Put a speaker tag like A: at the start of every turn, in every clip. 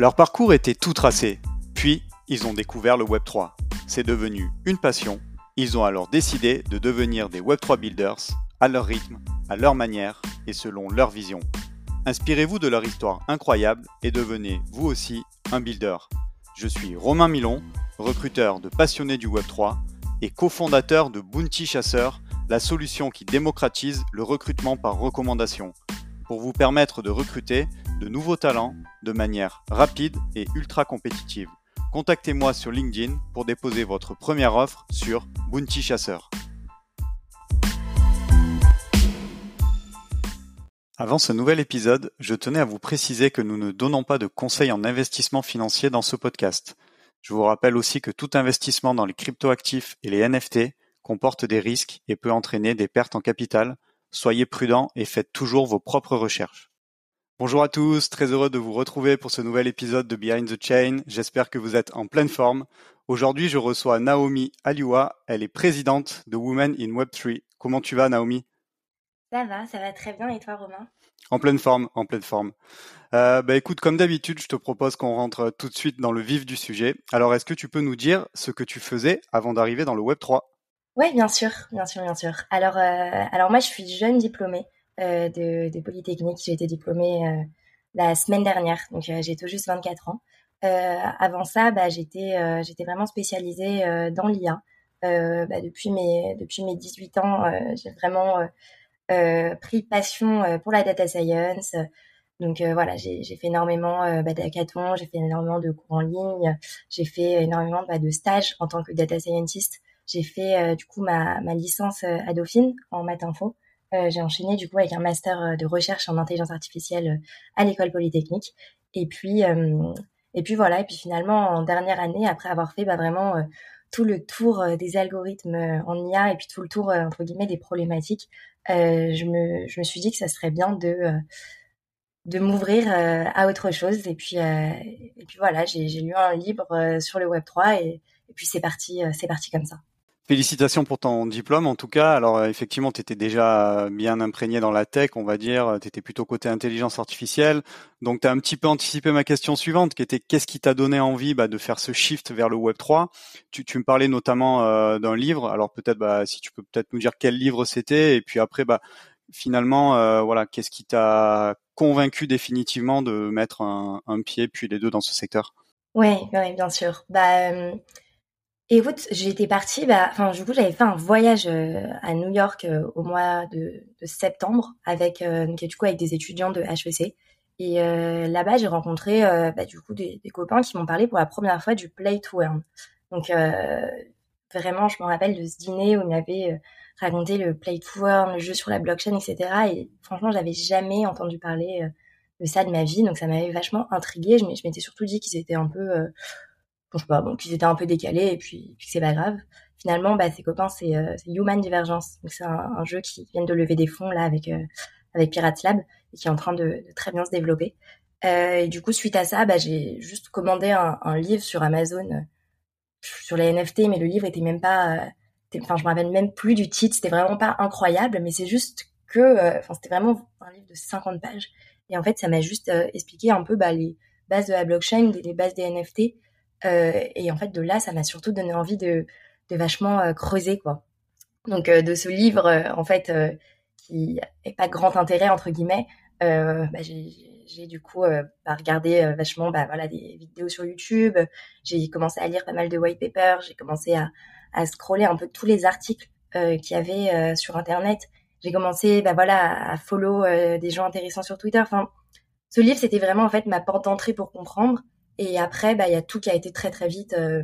A: Leur parcours était tout tracé, puis ils ont découvert le Web3. C'est devenu une passion. Ils ont alors décidé de devenir des Web3 builders à leur rythme, à leur manière et selon leur vision. Inspirez-vous de leur histoire incroyable et devenez vous aussi un builder. Je suis Romain Milon, recruteur de passionnés du Web3 et cofondateur de Bounty Chasseur, la solution qui démocratise le recrutement par recommandation pour vous permettre de recruter de nouveaux talents de manière rapide et ultra compétitive. Contactez-moi sur LinkedIn pour déposer votre première offre sur Bounty Chasseur. Avant ce nouvel épisode, je tenais à vous préciser que nous ne donnons pas de conseils en investissement financier dans ce podcast. Je vous rappelle aussi que tout investissement dans les cryptoactifs et les NFT comporte des risques et peut entraîner des pertes en capital. Soyez prudents et faites toujours vos propres recherches. Bonjour à tous, très heureux de vous retrouver pour ce nouvel épisode de Behind the Chain. J'espère que vous êtes en pleine forme. Aujourd'hui, je reçois Naomi Aliwa. Elle est présidente de Women in Web3. Comment tu vas, Naomi?
B: Ça va, ça va très bien. Et toi, Romain?
A: En pleine forme, en pleine forme. Euh, bah écoute, comme d'habitude, je te propose qu'on rentre tout de suite dans le vif du sujet. Alors, est-ce que tu peux nous dire ce que tu faisais avant d'arriver dans le Web3
B: Oui, bien sûr, bien sûr, bien sûr. Alors, euh, alors moi, je suis jeune diplômée de, de, Polytechnique. J'ai été diplômée euh, la semaine dernière, donc euh, j'ai tout juste 24 ans. avant ça, bah, j'étais vraiment spécialisée dans l'IA. Bah, depuis mes depuis mes 18 ans, j'ai vraiment pris passion pour la data science. Donc voilà, j'ai fait énormément bah, d'hackathons, j'ai fait énormément de cours en ligne, j'ai fait énormément bah, de stages en tant que data scientist. J'ai fait du coup ma, ma licence à Dauphine en maths info. Euh, j'ai enchaîné du coup avec un master euh, de recherche en intelligence artificielle euh, à l'école polytechnique. Et puis et puis voilà. Et puis finalement en dernière année, après avoir fait bah, vraiment tout le tour des algorithmes en IA et puis tout le tour entre guillemets des problématiques, je me je me suis dit que ça serait bien de de m'ouvrir à autre chose. Et puis, et puis voilà, j'ai lu un livre sur le Web 3 et, et puis c'est parti, c'est parti comme ça.
A: Félicitations pour ton diplôme en tout cas. Alors euh, effectivement, tu étais déjà bien imprégné dans la tech, on va dire, tu étais plutôt côté intelligence artificielle. Donc tu as un petit peu anticipé ma question suivante qui était qu'est-ce qui t'a donné envie bah, de faire ce shift vers le web 3 tu, tu me parlais notamment euh, d'un livre. Alors peut-être bah, si tu peux peut-être nous dire quel livre c'était et puis après bah finalement euh, voilà, qu'est-ce qui t'a convaincu définitivement de mettre un, un, pied puis les deux dans ce secteur?
B: Oui, ouais, bien sûr. Bah Écoute, j'étais partie, bah, enfin, du coup, j'avais fait un voyage euh, à New York euh, au mois de, de septembre avec, euh, du coup, avec des étudiants de HEC. Et là-bas, j'ai rencontré, bah, du coup, des, des copains qui m'ont parlé pour la première fois du Play to Earn. Donc, vraiment, je me rappelle de ce dîner où il m'avait raconté le Play to Earn, le jeu sur la blockchain, etc. Et franchement, j'avais jamais entendu parler de ça de ma vie, donc ça m'avait vachement intriguée. Je m'étais surtout dit qu'ils étaient un peu je sais pas, bon, qu'ils étaient un peu décalés et puis, puis c'est pas grave. Finalement, bah, ses copains, c'est euh, Human Divergence. Donc c'est un, jeu qui vient de lever des fonds là avec euh, avec Pirates Lab et qui est en train de, très bien se développer. Euh, et du coup, suite à ça, bah, j'ai juste commandé un, un, livre sur Amazon euh, sur les NFT, mais le livre était même pas, enfin, je me rappelle même plus du titre. C'était vraiment pas incroyable, mais c'est juste que, enfin, c'était vraiment un livre de 50 pages. Et en fait, ça m'a juste expliqué un peu bah, les bases de la blockchain, les bases des NFT et en fait, de là, ça m'a surtout donné envie de, de vachement euh, creuser, quoi. Donc, euh, de ce livre, en fait, qui n'est pas grand intérêt, entre guillemets, bah, j'ai du coup bah, regardé vachement bah, voilà, des vidéos sur YouTube. J'ai commencé à lire pas mal de white papers. J'ai commencé à, à scroller un peu tous les articles euh, qu'il y avait sur Internet. J'ai commencé bah, voilà, à follow des gens intéressants sur Twitter. Enfin, ce livre, c'était vraiment en fait ma porte d'entrée pour comprendre. Et après, bah, il y a tout qui a été très très vite, euh,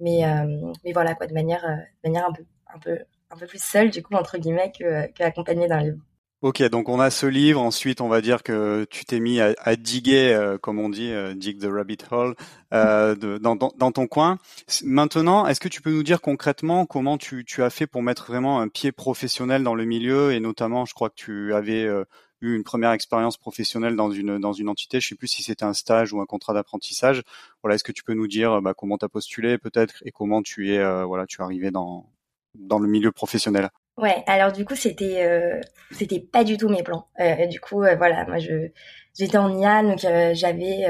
B: mais euh, mais voilà quoi, de manière euh, manière un peu un peu un peu plus seule du coup entre guillemets que, que d'un livre.
A: Ok, donc on a ce livre. Ensuite, on va dire que tu t'es mis à, diguer, comme on dit, dig the rabbit hole, dans, dans, ton coin. Maintenant, est-ce que tu peux nous dire concrètement comment tu, tu as fait pour mettre vraiment un pied professionnel dans le milieu et notamment, je crois que tu avais eu une première expérience professionnelle dans une dans une entité. Je sais plus si c'était un stage ou un contrat d'apprentissage. Voilà, est-ce que tu peux nous dire bah, comment tu as postulé peut-être et comment tu es euh, voilà, tu es arrivé dans dans le milieu professionnel?
B: Ouais, alors du coup c'était euh, c'était pas du tout mes plans. Euh, du coup voilà, moi je j'étais en IA donc j'avais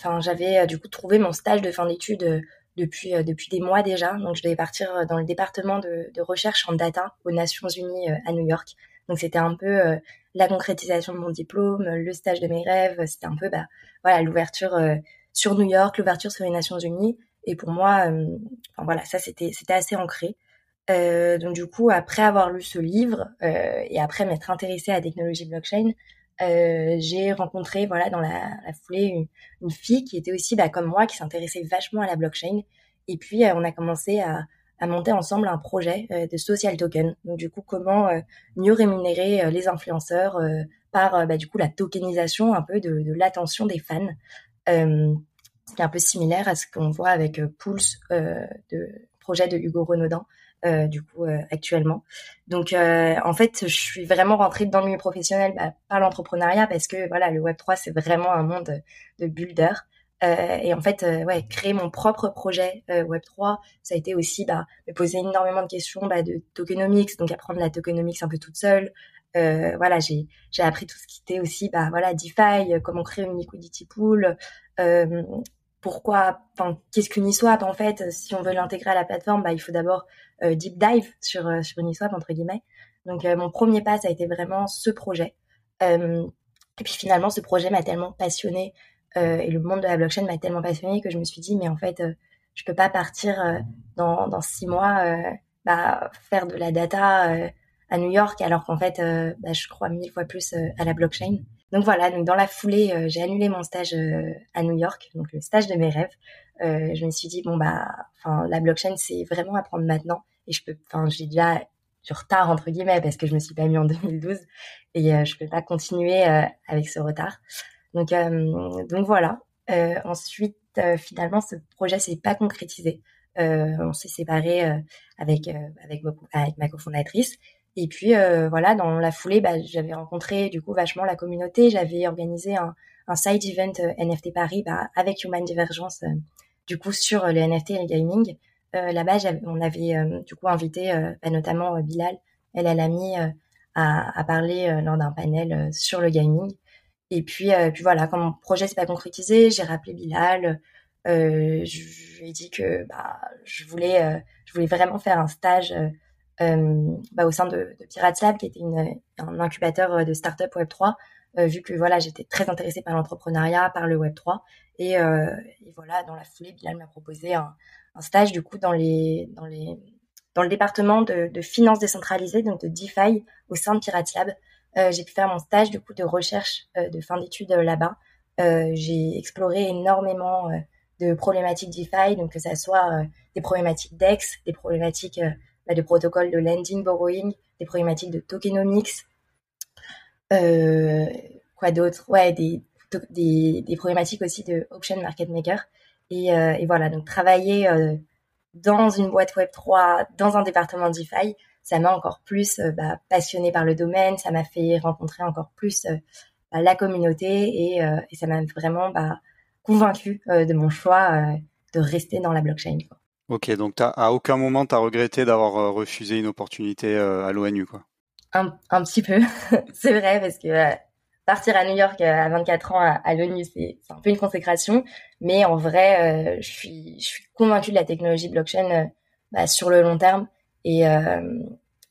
B: enfin, j'avais du coup trouvé mon stage de fin d'études depuis depuis des mois déjà. Donc, je devais partir dans le département de recherche en data aux Nations Unies à New York. Donc, c'était un peu la concrétisation de mon diplôme, le stage de mes rêves. C'était un peu, bah, voilà, l'ouverture sur New York, l'ouverture sur les Nations Unies. Et pour moi, enfin, voilà, ça c'était c'était assez ancré. Euh, donc du coup, après avoir lu ce livre euh, et après m'être intéressée à la technologie blockchain, euh, j'ai rencontré voilà dans la, foulée une, une, fille qui était aussi bah, comme moi qui s'intéressait vachement à la blockchain. Et puis on a commencé à, à, monter ensemble un projet de social token. Donc du coup, comment mieux rémunérer les influenceurs par bah, du coup la tokenisation un peu de, l'attention des fans. Euh, c'est un peu similaire à ce qu'on voit avec Pulse, euh, de projet de Hugo Renaudin, euh, du coup euh, actuellement. Donc euh, en fait, je suis vraiment rentrée dans le milieu professionnel bah, par l'entrepreneuriat parce que voilà, le Web 3 c'est vraiment un monde de builder. et en fait, ouais, créer mon propre projet Web 3, ça a été aussi bah, me poser énormément de questions bah, de tokenomics, donc apprendre la tokenomics un peu toute seule, euh, voilà, j'ai appris tout ce qui était aussi, bah voilà, DeFi, comment créer une liquidity pool, euh, pourquoi, qu'est-ce qu'une Uniswap en fait Si on veut l'intégrer à la plateforme, bah, il faut d'abord euh, deep dive sur euh, sur Uniswap entre guillemets. Donc euh, mon premier pas, ça a été vraiment ce projet. et puis finalement, ce projet m'a tellement passionné et le monde de la blockchain m'a tellement passionné que je me suis dit mais en fait, je peux pas partir dans dans six mois bah, faire de la data à New York alors qu'en fait, bah, je crois mille fois plus à la blockchain. Donc voilà, donc dans la foulée, euh, j'ai annulé mon stage euh, à New York, donc le stage de mes rêves. Euh, je me suis dit bon bah, enfin la blockchain c'est vraiment à prendre maintenant et je peux, enfin j'ai déjà du retard entre guillemets parce que je me suis pas mis en 2012 et je peux pas continuer avec ce retard. Donc donc voilà. ensuite finalement ce projet s'est pas concrétisé. on s'est séparé avec avec, avec ma cofondatrice et puis euh, voilà, dans la foulée, bah, j'avais rencontré du coup vachement la communauté. J'avais organisé un, un side event euh, NFT Paris bah, avec Human Divergence, euh, du coup sur les NFT et le gaming. Là-bas, on avait du coup invité bah, notamment Bilal El Alami à, à parler lors d'un panel sur le gaming. Et puis, puis voilà, quand mon projet s'est pas concrétisé, j'ai rappelé Bilal. Euh, je lui ai dit que bah, je voulais, je voulais vraiment faire un stage euh, bah, au sein de, de Pirates Lab, qui était un incubateur euh, de start-up Web3, euh, vu que voilà, j'étais très intéressée par l'entrepreneuriat, par le Web3. Et, et, voilà, dans la foulée, Bilal m'a proposé un, un, stage du coup dans les dans les dans le département de, de finances décentralisées, donc de DeFi au sein de Pirates Lab. Euh, j'ai pu faire mon stage du coup de recherche euh, de fin d'études là-bas. Euh, j'ai exploré énormément de problématiques DeFi, donc que ça soit des problématiques DEX, des problématiques bah, de protocoles de lending borrowing, des problématiques de tokenomics, quoi d'autre? Ouais, des, problématiques aussi de option market maker. Et, voilà, donc travailler dans une boîte Web 3, dans un département DeFi, ça m'a encore plus euh, bah, passionné par le domaine, ça m'a fait rencontrer encore plus euh, bah, la communauté et, et ça m'a vraiment bah, convaincu de mon choix de rester dans la blockchain. Quoi.
A: Ok, donc à aucun moment tu as regretté d'avoir euh, refusé une opportunité euh, à l'ONU, quoi?
B: Un, un, petit peu, c'est vrai, parce que euh, partir à New York à 24 ans à, l'ONU, c'est un peu une consécration, mais en vrai, je suis je suis convaincue de la technologie blockchain bah, sur le long terme et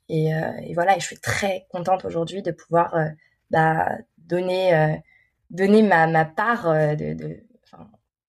B: et, et, voilà, et je suis très contente aujourd'hui de pouvoir bah, donner donner ma, ma part de,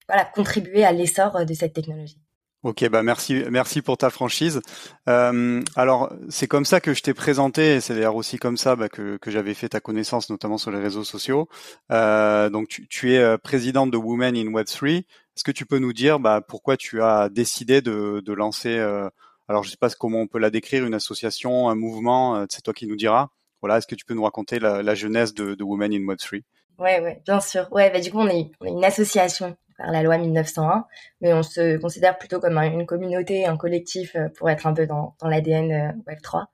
B: voilà contribuer à l'essor de cette technologie.
A: Ok, bah merci, merci pour ta franchise. Euh, alors c'est comme ça que je t'ai présenté, et c'est d'ailleurs aussi comme ça bah, que, que j'avais fait ta connaissance, notamment sur les réseaux sociaux. Euh, donc tu, es euh, présidente de Women in Web 3. Est-ce que tu peux nous dire bah, pourquoi tu as décidé de, de lancer, euh, alors je sais pas comment on peut la décrire, une association, un mouvement, euh, c'est toi qui nous diras. Voilà, est-ce que tu peux nous raconter la, jeunesse de, Women in Web 3
B: Ouais, ouais, bien sûr. Ouais, bah du coup on est, une association par la loi 1901, mais on se considère plutôt comme une communauté, un collectif euh, pour être un peu dans, l'ADN euh, Web3.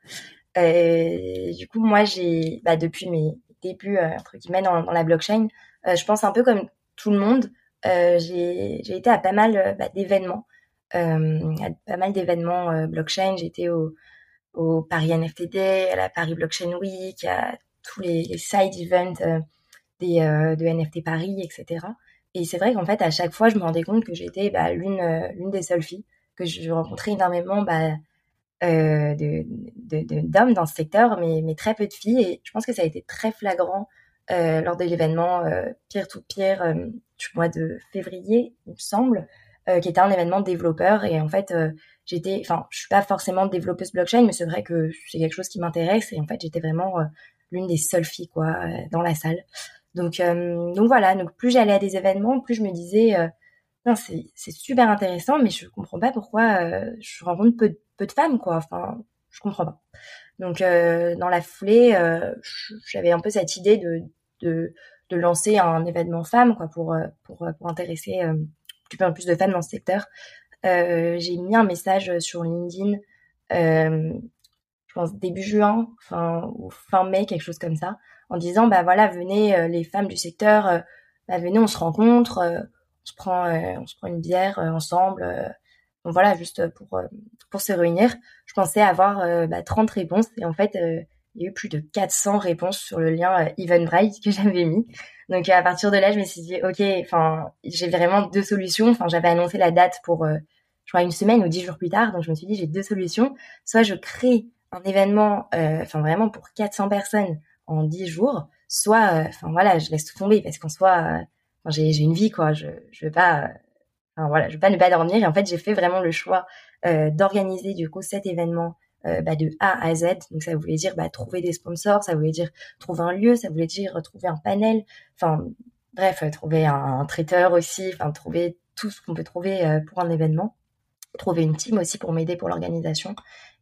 B: Et du coup, moi, j'ai, bah, depuis mes débuts, entre guillemets, dans, dans la blockchain, je pense un peu comme tout le monde, j'ai, j'ai été à pas mal bah, d'événements, à pas mal d'événements blockchain. J'ai été au, au Paris NFTD, à la Paris Blockchain Week, à tous les, side events des, de NFT Paris, etc. Et c'est vrai qu'en fait, à chaque fois, je me rendais compte que j'étais bah, l'une l'une des seules filles, que je rencontrais énormément bah, euh, d'hommes dans ce secteur, mais, mais très peu de filles. Et je pense que ça a été très flagrant euh, lors de l'événement euh, Peer to euh, du mois de février, il me semble, euh, qui était un événement développeur. Et en fait, euh, j'étais, enfin, je suis pas forcément développeuse blockchain, mais c'est vrai que c'est quelque chose qui m'intéresse. Et en fait, j'étais vraiment l'une des seules filles quoi dans la salle. Donc, donc voilà. Donc plus j'allais à des événements, plus je me disais c'est, super intéressant, mais je comprends pas pourquoi euh, je rencontre peu, peu de femmes, quoi. Enfin, je comprends pas. Donc, euh, dans la foulée, euh, j'avais un peu cette idée de, de, de lancer un événement femme, quoi, pour, pour, pour intéresser euh, plus en plus de femmes dans ce secteur. j'ai mis un message sur LinkedIn, je pense début juin, enfin, ou fin mai, quelque chose comme ça, en disant, bah voilà, venez les femmes du secteur, bah, venez, on se rencontre on se prend, euh, on se prend une bière euh, ensemble. Euh, donc voilà, juste pour pour se réunir. Je pensais avoir bah, 30 réponses et en fait, il y a eu plus de 400 réponses sur le lien Eventbrite que j'avais mis. Donc à partir de là, je me suis dit, ok, j'ai vraiment deux solutions. J'avais annoncé la date pour, je crois, une semaine ou dix jours plus tard. Donc je me suis dit, j'ai deux solutions. Soit je crée un événement, enfin vraiment pour 400 personnes en 10 jours, soit, enfin voilà, je laisse tout tomber parce qu'en soit j'ai une vie quoi. Je je veux pas, enfin voilà, je veux pas ne pas dormir. Et en fait, j'ai fait vraiment le choix euh, d'organiser du coup cet événement euh, bah, de A à Z. Donc ça voulait dire bah, trouver des sponsors, ça voulait dire trouver un lieu, ça voulait dire trouver un panel. Enfin bref, trouver un, traiteur aussi, enfin trouver tout ce qu'on peut trouver euh, pour un événement. Trouver une team aussi pour m'aider pour l'organisation.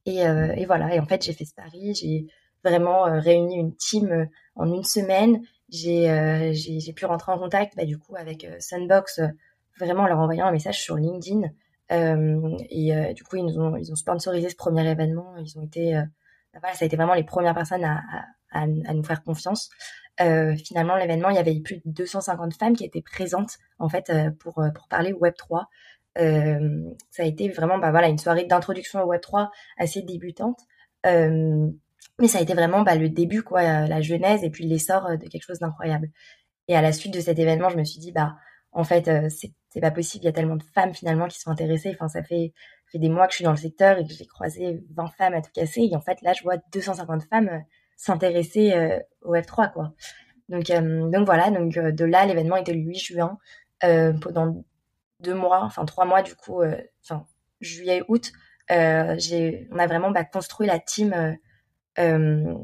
B: Et, euh, et, voilà. Et en fait, j'ai fait ce pari. J'ai vraiment réuni une team en une semaine euh, j'ai j'ai pu rentrer en contact bah, du coup avec euh, Sunbox euh, vraiment en leur envoyant un message sur LinkedIn et du coup ils ont ils ont sponsorisé ce premier événement. Ils ont été bah, voilà ça a été vraiment les premières personnes à, à, nous faire confiance. Finalement l'événement il y avait plus de 250 femmes qui étaient présentes en fait pour pour parler Web 3 ça a été vraiment bah voilà une soirée d'introduction au Web 3 assez débutante. Mais ça a été vraiment bah, le début, quoi, euh, la genèse et puis l'essor euh, de quelque chose d'incroyable. Et à la suite de cet événement, je me suis dit, bah, en fait, euh, c'est pas possible. Il y a tellement de femmes finalement qui sont intéressées. Enfin, ça fait, des mois que je suis dans le secteur et que j'ai croisé 20 femmes à tout casser. Et en fait, là, je vois 250 femmes s'intéresser au F3, quoi. Donc, donc voilà. Donc de là, l'événement était le 8 juin. pendant deux mois, enfin trois mois du coup, enfin juillet, août, j'ai, on a vraiment bah, construit la team euh,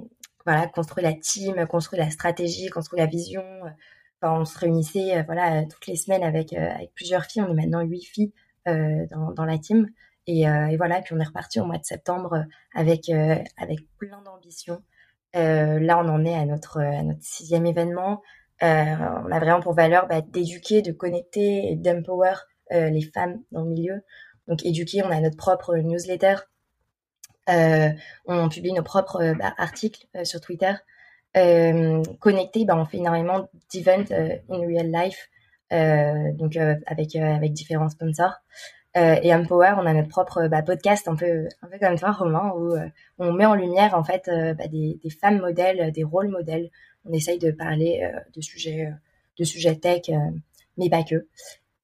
B: voilà, construire la team, construire la stratégie, construire la vision. On se réunissait euh, voilà toutes les semaines avec euh, avec plusieurs filles. On est maintenant huit filles dans, dans la team. Et, voilà, puis on est reparti au mois de septembre avec avec plein d'ambition. là, on en est à notre sixième événement. on a vraiment pour valeur bah, d'éduquer, de connecter et d'empower les femmes dans le milieu. Donc éduquer, on a notre propre newsletter euh, on publie nos propres euh, bah, articles euh, sur Twitter. Connecté, bah, on fait énormément d'events in real life, donc avec avec différents sponsors. et Empower, on a notre propre bah, podcast un peu un peu comme toi, Romain, où on met en lumière en fait bah, des, des, femmes modèles, des rôles modèles. On essaye de parler de sujets de sujets tech, mais pas que.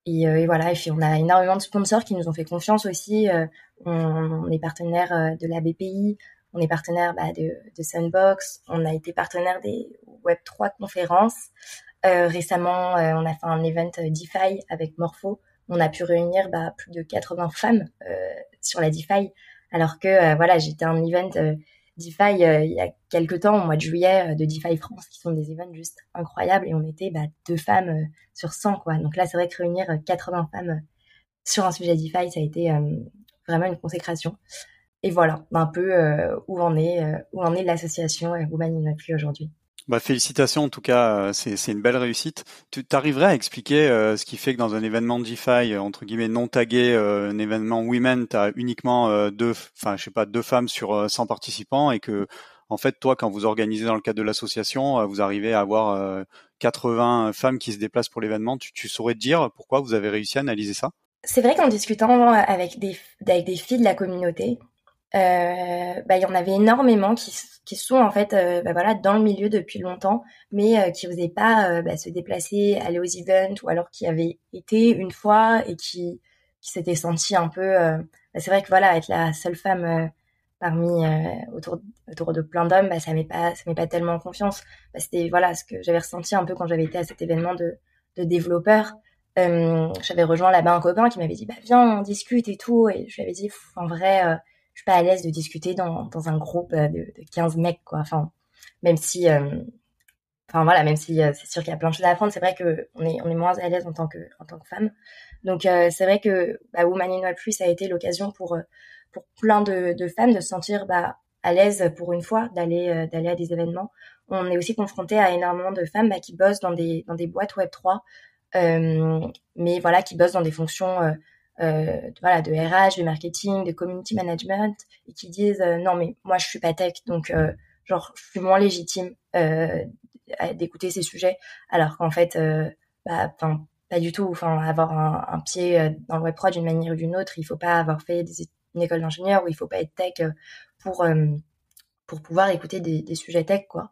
B: Et, voilà, et puis on a énormément de sponsors qui nous ont fait confiance aussi. On, est partenaire euh, de la BPI, on est partenaire bah, de, de Sunbox, on a été partenaire des Web3 conférences. Euh, récemment, euh, on a fait un event DeFi avec Morpho. On a pu réunir bah, plus de 80 femmes sur la DeFi, alors que voilà, j'étais un event DeFi il y a quelques temps, au mois de juillet, de DeFi France, qui sont des events juste incroyables, et on était bah, deux femmes sur 100, quoi. Donc là, c'est vrai que réunir 80 femmes sur un sujet DeFi, ça a été vraiment une consécration. Et voilà, un peu euh, où en est euh, où en est l'association Women in Appui aujourd'hui.
A: Bah, félicitations en tout cas, euh, c'est une belle réussite. Tu arriverais à expliquer ce qui fait que dans un événement DeFi entre guillemets non tagué, un événement Women, tu as uniquement deux, enfin je sais pas, deux femmes sur 100 participants et que en fait toi quand vous organisez dans le cadre de l'association, vous arrivez à avoir 80 femmes qui se déplacent pour l'événement. Tu, tu saurais te dire pourquoi vous avez réussi à analyser ça?
B: C'est vrai qu'en discutant avec des, avec des filles de la communauté, euh, bah, il y en avait énormément qui, qui sont en fait euh, bah, voilà dans le milieu depuis longtemps, mais euh, qui n'osaient pas bah, se déplacer, aller aux events, ou alors qui avaient été une fois et qui, qui s'étaient sentis un peu. Bah, c'est vrai que voilà, être la seule femme parmi autour autour de plein d'hommes, bah, ça met pas ça met pas tellement confiance. Bah, C'était voilà ce que j'avais ressenti un peu quand j'avais été à cet événement de de développeurs. j'avais rejoint là-bas un copain qui m'avait dit bah viens on discute et tout et je lui avais dit en vrai suis pas à l'aise de discuter dans, dans un groupe euh, de, de 15 mecs, quoi. Enfin, même si, euh, enfin voilà, même si euh, c'est sûr qu'il y a plein de choses à apprendre, c'est vrai que on est, on est moins à l'aise en tant que, en tant que femme. Donc c'est vrai que bah, Woman in Plus a été l'occasion pour, pour plein de, femmes de se sentir bah, à l'aise pour une fois d'aller à des événements. On est aussi confronté à énormément de femmes bah, qui bossent dans des dans des boîtes Web 3, euh, mais voilà qui bossent dans des fonctions voilà, de RH, de marketing, de community management, et qui disent euh, non mais moi je suis pas tech, donc euh, genre je suis moins légitime d'écouter ces sujets, alors qu'en fait, bah, pas du tout. Enfin, avoir un, pied dans le web 3 d'une manière ou d'une autre, il faut pas avoir fait une école d'ingénieur ou il faut pas être tech pour pour pouvoir écouter des, des sujets tech quoi.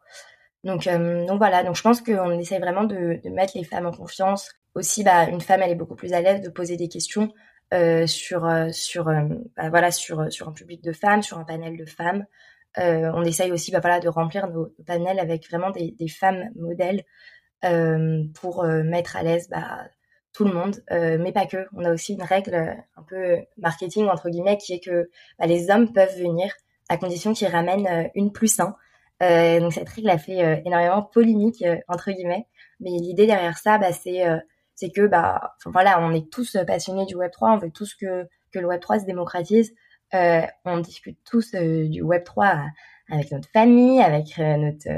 B: Donc donc voilà, donc je pense qu'on essaie vraiment de, de, mettre les femmes en confiance. Aussi, bah, une femme, elle est beaucoup plus à l'aise de poser des questions euh, sur euh, sur euh, bah, voilà sur sur un public de femmes, sur un panel de femmes. on essaye aussi bah, voilà de remplir nos, panels avec vraiment des, des femmes modèles pour mettre à l'aise bah, tout le monde, mais pas que. On a aussi une règle un peu marketing entre guillemets qui est que les hommes peuvent venir à condition qu'ils ramènent une plus un. Donc cette règle a fait énormément polémique entre guillemets, mais l'idée derrière ça, c'est c'est que bah voilà, on est tous passionnés du Web 3, on veut tous que que le Web 3 se démocratise. Euh, on discute tous euh, du Web 3 avec notre famille, avec euh, notre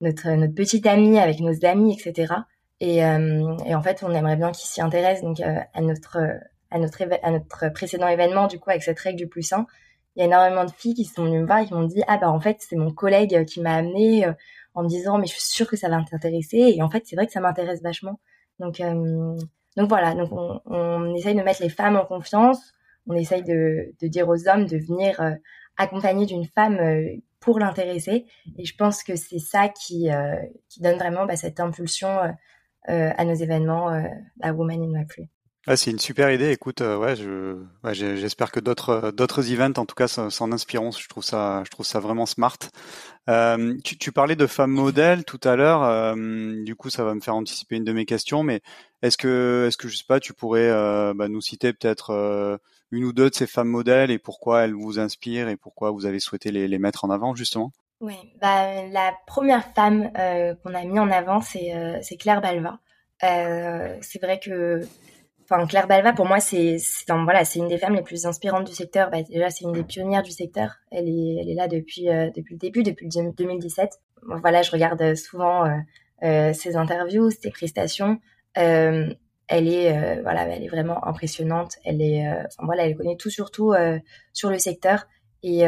B: notre notre petite amie, avec nos amis, etc. Et, et en fait, on aimerait bien qu'ils s'y intéressent donc à notre à notre à notre précédent événement du coup avec cette règle du plus 1 il y a énormément de filles qui sont venues me voir et qui m'ont dit ah bah en fait c'est mon collègue qui m'a amené en me disant mais je suis sûre que ça va t'intéresser et en fait c'est vrai que ça m'intéresse vachement donc, euh, donc voilà, donc on, essaye de mettre les femmes en confiance, on essaye de, dire aux hommes de venir euh, accompagner d'une femme euh, pour l'intéresser. Et je pense que c'est ça qui, qui donne vraiment bah, cette impulsion à nos événements à Woman in My
A: ah, c'est une super idée. Écoute, je, ouais, j'espère que d'autres, d'autres events, en tout cas, s'en inspireront. Je trouve ça, je trouve ça vraiment smart. Euh, tu, parlais de femmes modèles tout à l'heure. Euh, du coup, ça va me faire anticiper une de mes questions. Mais est-ce que, est-ce que je sais pas, tu pourrais euh, bah, nous citer peut-être une ou deux de ces femmes modèles et pourquoi elles vous inspirent et pourquoi vous avez souhaité les, mettre en avant justement?
B: Oui, bah, la première femme qu'on a mis en avant, c'est, c'est Claire Balva. c'est vrai que Enfin, Claire Balva, pour moi, c'est voilà, c'est une des femmes les plus inspirantes du secteur. Bah, déjà, c'est une des pionnières du secteur. Elle est, là depuis euh, depuis le début, depuis 2017. Voilà, je regarde souvent euh, euh, ses interviews, ses prestations. elle est voilà, elle est vraiment impressionnante. Elle est, voilà, elle connaît tout sur tout sur le secteur. Et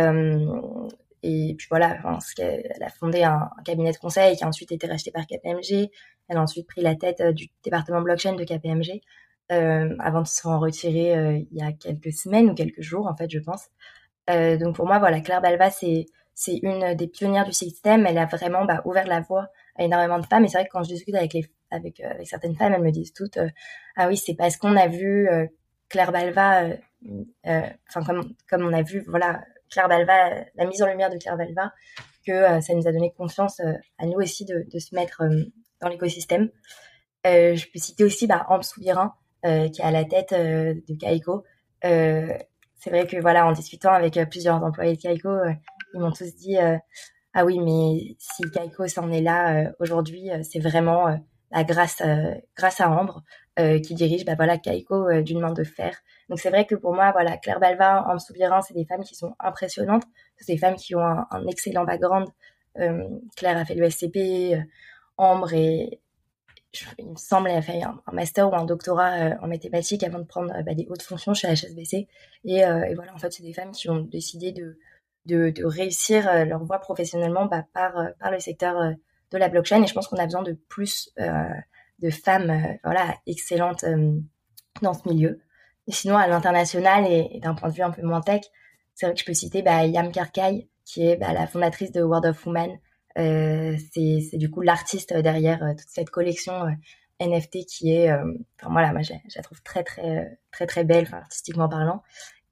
B: puis voilà, elle a fondé un, cabinet de conseil qui a ensuite été racheté par KPMG. Elle a ensuite pris la tête du département blockchain de KPMG. Euh, avant de s'en retirer euh, il y a quelques semaines ou quelques jours en fait je pense. Euh, donc pour moi voilà Claire Balva c'est une des pionnières du système. Elle a vraiment bah, ouvert la voie à énormément de femmes. Et c'est vrai que quand je discute avec les avec, certaines femmes, elles me disent toutes ah oui c'est parce qu'on a vu Claire Balva, enfin comme comme on a vu voilà Claire Balva, la mise en lumière de Claire Balva, que ça nous a donné confiance à nous aussi de, se mettre dans l'écosystème. je peux citer aussi bah, Ambre Soubirin, qui est à la tête euh, de Kaiko. Euh, c'est vrai que voilà, en discutant avec plusieurs employés de Kaiko, ils m'ont tous dit ah oui, mais si Kaiko s'en est là aujourd'hui, c'est vraiment bah, grâce grâce à Ambre qui dirige bah voilà Kaiko d'une main de fer. Donc c'est vrai que pour moi voilà Claire Balva, Ambre Soubirin, c'est des femmes qui sont impressionnantes, c'est des femmes qui ont un, un excellent background. Claire a fait l'USCP, Ambre est, il me semble, elle a fait un, master ou un doctorat euh, en mathématiques avant de prendre euh, bah, des hautes fonctions chez HSBC. Et, euh, et voilà, en fait, c'est des femmes qui ont décidé de, de, réussir leur voie professionnellement bah, par, par le secteur de la blockchain. Et je pense qu'on a besoin de plus de femmes voilà, excellentes dans ce milieu. Sinon, à l'international et, d'un point de vue un peu moins tech, c'est vrai que je peux citer bah, Yam Karkai, qui est bah, la fondatrice de World of Woman. Euh, c'est du coup l'artiste derrière toute cette collection NFT qui est, enfin voilà, moi je, la trouve très très très très belle, artistiquement parlant.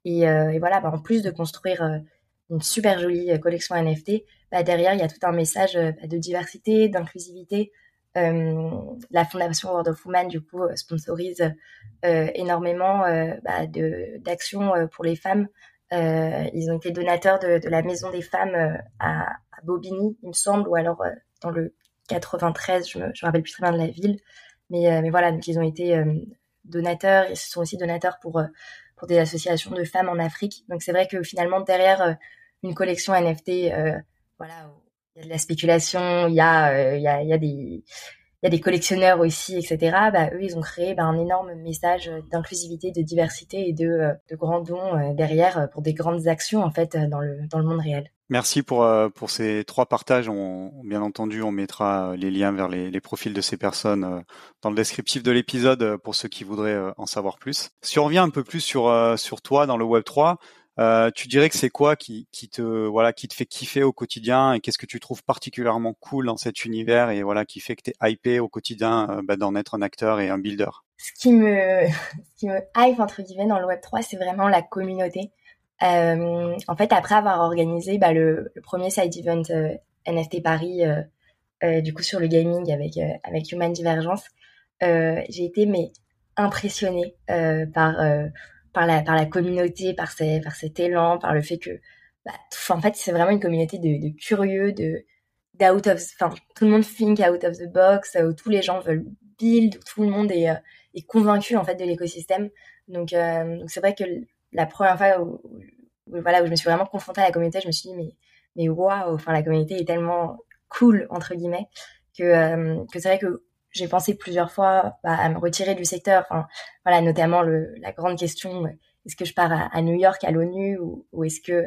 B: Et, et voilà, bah, en plus de construire une super jolie collection NFT, bah, derrière il y a tout un message bah, de diversité, d'inclusivité, euh, la fondation World of Women du coup euh, sponsorise euh, énormément bah, d'actions pour les femmes. Ils ont été donateurs de, de la maison des femmes à, à, Bobigny, il me semble, ou alors dans le 93, je me, je me rappelle plus très bien de la ville. Mais, mais voilà, donc ils ont été donateurs, ils sont aussi donateurs pour, pour des associations de femmes en Afrique. Donc c'est vrai que finalement, derrière une collection NFT, voilà, il y a de la spéculation, il y a, euh, il y a, il y a des, il y a des collectionneurs aussi, etc. Bah, eux, ils ont créé bah, un énorme message d'inclusivité, de diversité et de, euh, grands dons euh, derrière pour des grandes actions en fait dans le, dans le monde réel.
A: Merci pour, pour ces trois partages. Bien entendu, on mettra les liens vers les, les profils de ces personnes dans le descriptif de l'épisode pour ceux qui voudraient en savoir plus. Si on revient un peu plus sur, sur toi dans le Web 3, euh, tu dirais que c'est quoi qui, te voilà qui te fait kiffer au quotidien et qu'est-ce que tu trouves particulièrement cool dans cet univers et voilà qui fait que tu es hypé au quotidien euh, bah, d'en être un acteur et un builder?
B: Ce qui me ce qui me hype entre guillemets dans le Web 3 c'est vraiment la communauté. Euh, en fait après avoir organisé bah, le, le, premier side event NFT Paris du coup sur le gaming avec avec Human Divergence j'ai été mais impressionnée par par la par la communauté, par ces, par cet élan, par le fait que bah, en fait c'est vraiment une communauté de, curieux, de of, enfin tout le monde think out of the box, où tous les gens veulent build, où tout le monde est, euh, est convaincu en fait de l'écosystème. Donc euh, c'est vrai que la première fois où, voilà où je me suis vraiment confrontée à la communauté, je me suis dit mais mais waouh, enfin la communauté est tellement cool entre guillemets que euh, que c'est vrai que j'ai pensé plusieurs fois bah, à me retirer du secteur. Enfin, voilà, notamment le, la grande question est-ce que je pars à, New York à l'ONU ou, ou est-ce que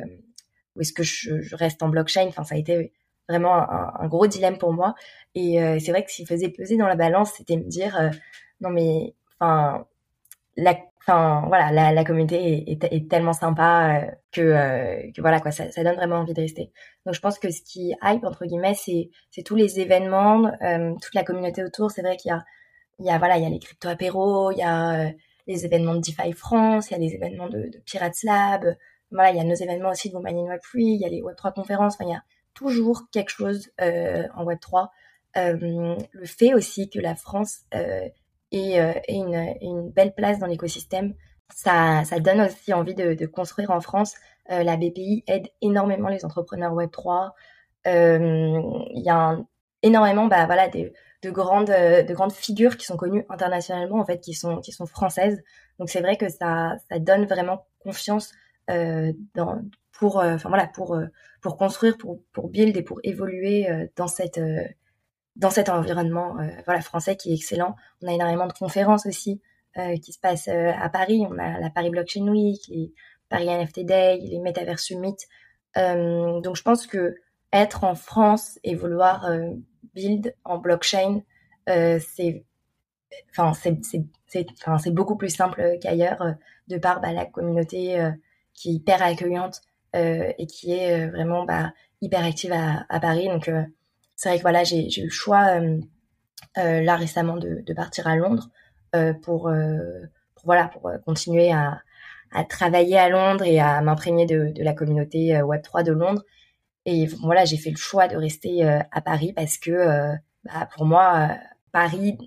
B: ou est-ce que je, je, reste en blockchain? Enfin, ça a été vraiment un, un gros dilemme pour moi. Et euh, c'est vrai que ce qui faisait peser dans la balance, c'était me dire euh, non mais enfin la enfin voilà la, communauté est, tellement sympa euh, que, euh, que voilà quoi ça, donne vraiment envie de rester. Donc je pense que ce qui hype entre guillemets c'est tous les événements euh, toute la communauté autour. C'est vrai qu'il y a il y a voilà il y a les crypto apéros il y a les événements de DeFi France il y a les événements de, de Pirates Lab. Voilà il y a nos événements aussi de Women in Web 3 il y a les Web 3 conférences. Enfin il y a toujours quelque chose en Web 3 le fait aussi que la France et, euh, une, belle place dans l'écosystème. Ça, donne aussi envie de, construire en France. Euh, la BPI aide énormément les entrepreneurs Web3. Euh, il y a énormément bah, voilà, de, de, grandes, de grandes figures qui sont connues internationalement, en fait, qui sont, qui sont françaises. Donc c'est vrai que ça, ça donne vraiment confiance dans, pour, voilà, pour, pour construire, pour, pour build et pour évoluer dans cette dans cet environnement euh, français qui est excellent. On a énormément de conférences aussi euh, qui se passent euh, à Paris. On a la Paris Blockchain Week, les Paris NFT Day, les Metaverse Summit. donc je pense que être en France et vouloir build en blockchain, c'est beaucoup plus simple qu'ailleurs de par bah, la communauté qui est hyper accueillante et qui est vraiment bah, hyper active à, Paris. C'est vrai que voilà, j'ai eu le choix euh, euh, là récemment de, partir à Londres euh, pour, pour, voilà pour continuer à, travailler à Londres et à m'imprégner de, la communauté Web3 de Londres. Et voilà, j'ai fait le choix de rester à Paris parce que bah, pour moi, Paris,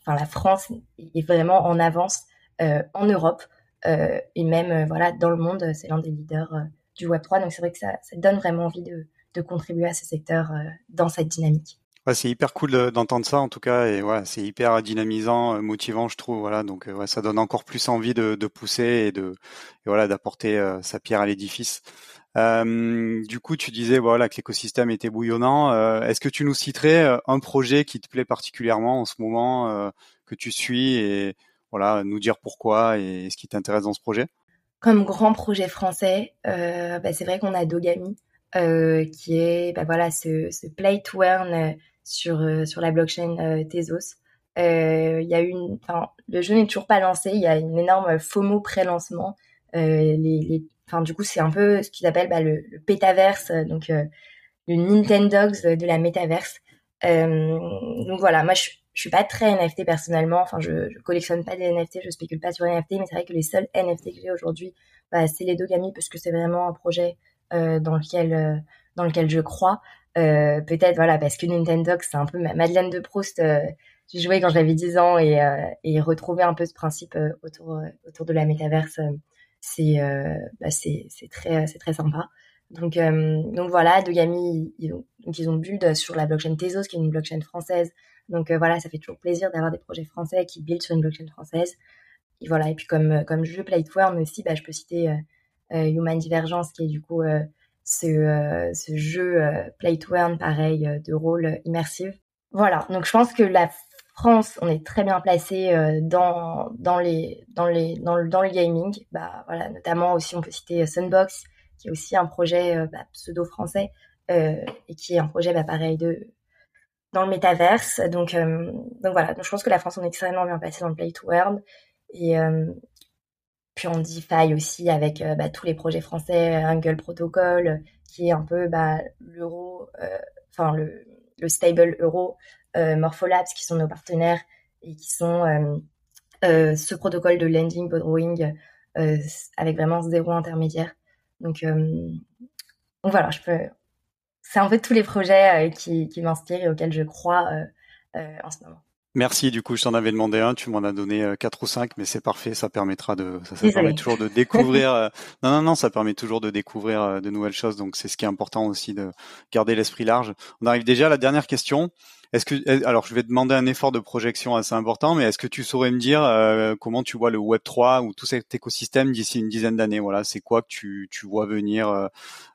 B: enfin la France est vraiment en avance en Europe et même voilà dans le monde, c'est l'un des leaders du Web 3. Donc c'est vrai que ça donne vraiment envie de, de contribuer à ce secteur euh, dans cette dynamique.
A: Ouais, c'est hyper cool d'entendre ça en tout cas et ouais, c'est hyper dynamisant, euh, motivant je trouve voilà donc euh, ouais, ça donne encore plus envie de, de pousser et de et voilà d'apporter sa pierre à l'édifice. Euh, du coup, tu disais voilà que l'écosystème était bouillonnant. Euh, Est-ce que tu nous citerais un projet qui te plaît particulièrement en ce moment euh, que tu suis et voilà nous dire pourquoi et ce qui t'intéresse dans ce projet?
B: Comme grand projet français, bah, c'est vrai qu'on a Dogami euh, qui est bah voilà ce, play to earn euh, sur euh, sur la blockchain Tezos. Il y a une, le jeu n'est toujours pas lancé, il y a une énorme FOMO pré-lancement. les enfin du coup c'est un peu ce qu'ils appellent bah, le, le pétaverse, donc le Nintendogs de la métaverse. donc voilà, moi je, je suis pas très NFT personnellement, enfin je, je collectionne pas des NFT, je spécule pas sur les NFT, mais c'est vrai que les seuls NFT que j'ai aujourd'hui, bah, c'est les Dogami parce que c'est vraiment un projet dans lequel dans lequel je crois. Euh, peut-être voilà parce que Nintendo c'est un peu ma Madeleine de Proust. Euh, j'ai joué quand j'avais 10 ans et, euh, et retrouver un peu ce principe autour autour de la métaverse, c'est bah, c'est très c'est très sympa. Donc donc voilà, Dogami ils ont ont build sur la blockchain Tezos qui est une blockchain française. Donc voilà, ça fait toujours plaisir d'avoir des projets français qui build sur une blockchain française. Et voilà, et puis comme comme jeu Play aussi, bah, je peux citer Human Divergence qui est du coup ce, euh, ce jeu euh, play to earn pareil euh, de rôle immersif. Voilà, donc je pense que la France, on est très bien placé dans dans les dans les dans le dans le gaming. Bah voilà, notamment aussi on peut citer Sunbox, qui est aussi un projet bah, pseudo français et qui est un projet bah, pareil de dans le métaverse. Donc donc voilà, donc je pense que la France on est extrêmement bien placé dans le play to earn et puis on DeFi aussi avec euh, bah, tous les projets français, Angle Protocol, qui est un peu bah, l'euro, euh, enfin le, le, stable euro, euh, Morpholabs, qui sont nos partenaires et qui sont ce protocole de lending, borrowing, avec vraiment zéro intermédiaire. Donc, voilà. C'est en fait tous les projets qui m'inspirent et auxquels je crois en ce moment.
A: Merci. Du coup, je t'en avais demandé un, tu m'en as donné euh, quatre ou cinq, mais c'est parfait. Ça permettra de, ça, permet toujours de découvrir. Euh, non, non, non, ça permet toujours de découvrir euh, de nouvelles choses. Donc, c'est ce qui est important aussi de garder l'esprit large. On arrive déjà à la dernière question. Est-ce que, alors, je vais demander un effort de projection assez important, mais est-ce que tu saurais me dire comment tu vois le Web 3 ou tout cet écosystème d'ici une dizaine d'années? Voilà, c'est quoi que tu, tu vois venir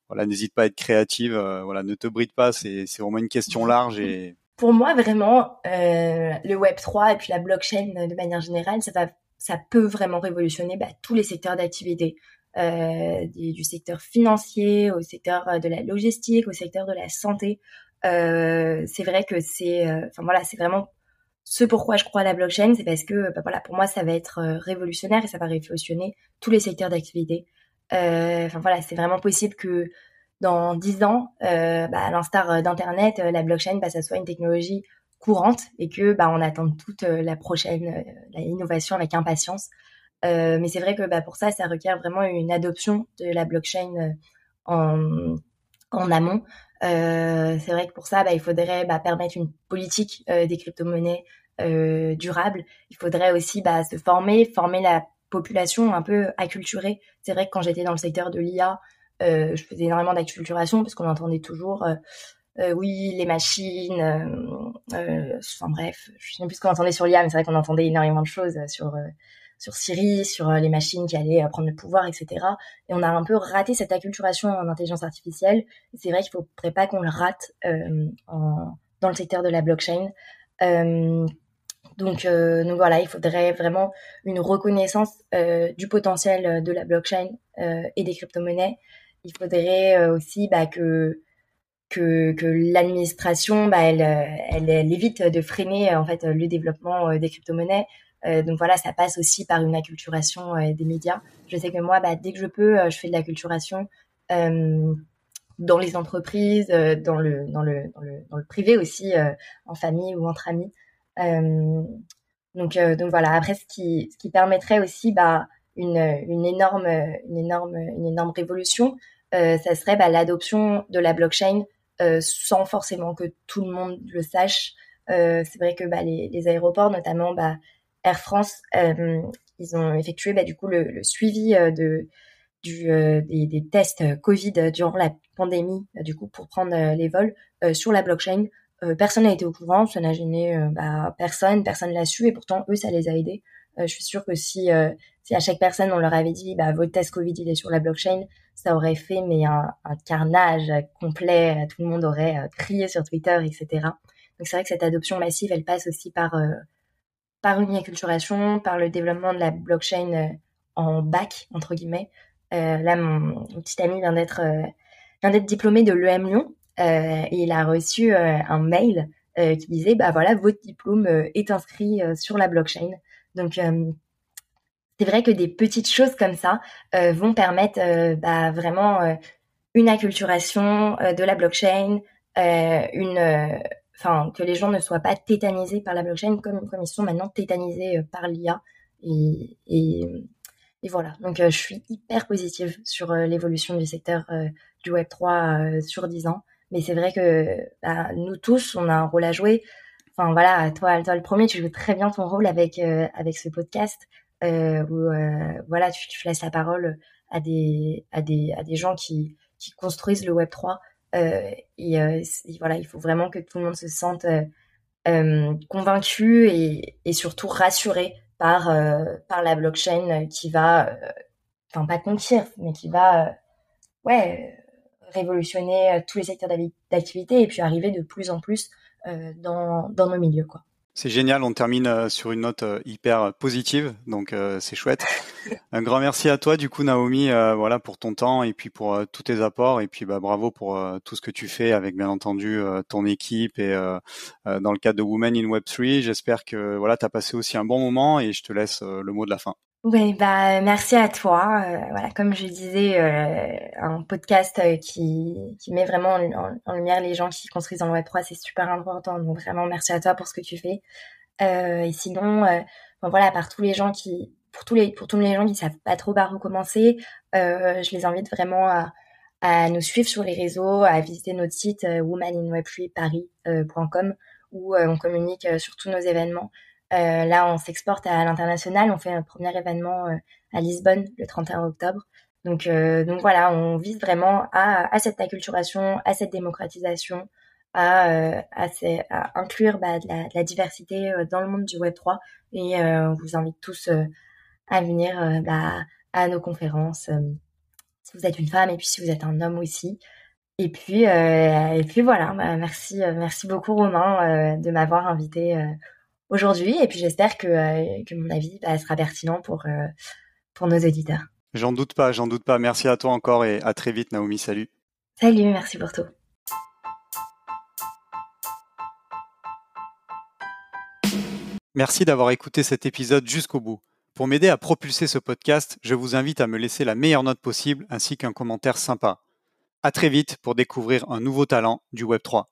A: Voilà, n'hésite pas à être créative. voilà, ne te bride pas. C'est, c'est vraiment une question large et
B: pour moi, vraiment, euh, le Web 3 et puis la blockchain de manière générale, ça, va, ça peut vraiment révolutionner bah, tous les secteurs d'activité, euh, du, secteur financier au secteur euh, de la logistique, au secteur de la santé. C'est vrai que c'est, enfin voilà, c'est vraiment ce pourquoi je crois à la blockchain, c'est parce que, bah, voilà, pour moi, ça va être révolutionnaire et ça va révolutionner tous les secteurs d'activité. Enfin voilà, c'est vraiment possible que dans dix ans, euh, bah, à l'instar euh, d'Internet, euh, la blockchain, bah, ça soit une technologie courante et que bah, on attend toute la prochaine la innovation avec impatience. mais c'est vrai que bah, pour ça, ça requiert vraiment une adoption de la blockchain en, en amont. c'est vrai que pour ça, bah, il faudrait bah, permettre une politique des crypto-monnaies durable. Il faudrait aussi se former, former la population un peu acculturée. C'est vrai que quand j'étais dans le secteur de l'IA, je faisais énormément d'acculturation parce qu'on entendait toujours euh, euh, oui, les machines, euh, enfin bref, je sais plus ce qu'on entendait sur l'IA, mais c'est vrai qu'on entendait énormément de choses sur sur Siri, sur les machines qui allaient prendre le pouvoir, etc. Et on a un peu raté cette acculturation en intelligence artificielle. C'est vrai qu'il ne faudrait pas qu'on le rate dans le secteur de la blockchain. Donc, euh, donc voilà, il faudrait vraiment une reconnaissance euh, du potentiel de la blockchain euh, et des crypto-monnaies il faudrait euh, aussi bah, que que, l'administration bah, elle, évite de freiner en fait le développement euh, des crypto-monnaies. Euh, donc voilà, ça passe aussi par une acculturation des médias. Je sais que moi, bah, dès que je peux, je fais de l'acculturation dans les entreprises, dans le dans le dans le, dans le privé aussi, en famille ou entre amis. donc donc voilà. Après, ce qui ce qui permettrait aussi bah une, une énorme une énorme une énorme révolution, euh, ça serait bah, l'adoption de la blockchain euh, sans forcément que tout le monde le sache. Euh, c'est vrai que bah, les, aéroports, notamment bah, Air France, ils ont effectué du coup le, suivi des, tests Covid durant la pandémie, du coup pour prendre les vols sur la blockchain. personne n'a été au courant, ça n'a gêné bah, personne, personne l'a su et pourtant eux ça les a aidés. je suis sûre que si à chaque personne on leur avait dit votre test Covid il est sur la blockchain, ça aurait fait mais un, carnage complet, tout le monde aurait euh, crié sur Twitter, etc. Donc c'est vrai que cette adoption massive, elle passe aussi par euh, par une acculturation, par le développement de la blockchain euh, en bac entre guillemets. là, mon, petit ami vient d'être d'être diplômé de l'EM Lyon et il a reçu un mail qui disait bah voilà votre diplôme est inscrit sur la blockchain. Donc c'est vrai que des petites choses comme ça vont permettre bah, vraiment une acculturation de la blockchain, que les gens ne soient pas tétanisés par la blockchain comme ils sont maintenant tétanisés par l'IA et, voilà. Donc je suis hyper positive sur l'évolution du secteur du Web 3 sur 10 ans. Mais c'est vrai que bah, nous tous, on a un rôle à jouer. Enfin voilà, toi, toi le premier, tu joues très bien ton rôle avec euh, avec ce podcast. euh, où euh, voilà, tu, tu laisses la parole à des à des à des gens qui qui construisent le Web 3 euh, et, euh, voilà, il faut vraiment que tout le monde se sente convaincu et, et surtout rassuré par par la blockchain qui va enfin pas conquérir mais qui va ouais révolutionner euh, tous les secteurs d'activité et puis arriver de plus en plus euh, dans, dans nos milieux. Quoi.
A: C'est génial, on termine euh, sur une note hyper positive, donc c'est chouette. Un grand merci à toi, du coup, Naomi, voilà pour ton temps et puis pour tous tes apports et puis bah, bravo pour tout ce que tu fais avec bien entendu ton équipe et dans le cadre de Women in Web 3. J'espère que voilà, tu as passé aussi un bon moment et je te laisse le mot de la fin.
B: Oui, bah merci à toi. Euh, voilà, comme je disais, euh, un podcast euh, qui, met vraiment en, lumière les gens qui construisent dans le Web 3, c'est super important. Donc vraiment merci à toi pour ce que tu fais. et sinon, bon, voilà, par tous les gens qui, pour tous les, gens qui savent pas trop par où commencer, je les invite vraiment à, nous suivre sur les réseaux, à visiter notre site womaninweb3paris.com où on communique sur tous nos événements. Euh, là, on s'exporte à l'international. On fait un premier événement euh, à Lisbonne le 31 octobre. Donc, euh, donc voilà, on vise vraiment à, cette acculturation, à cette démocratisation, à, à, inclure bah, de, la, diversité dans le monde du Web 3. Et on vous invite tous à venir bah, à nos conférences. si vous êtes une femme et puis si vous êtes un homme aussi. Et puis, et puis voilà, bah, merci, merci beaucoup Romain de m'avoir invité aujourd'hui. Et puis j'espère que, euh, que mon avis bah, sera pertinent pour, euh, pour nos auditeurs.
A: J'en doute pas, j'en doute pas. Merci à toi encore et à très vite, Naomi. Salut.
B: Salut, merci pour tout.
A: Merci d'avoir écouté cet épisode jusqu'au bout. Pour m'aider à propulser ce podcast, je vous invite à me laisser la meilleure note possible ainsi qu'un commentaire sympa. À très vite pour découvrir un nouveau talent du Web3.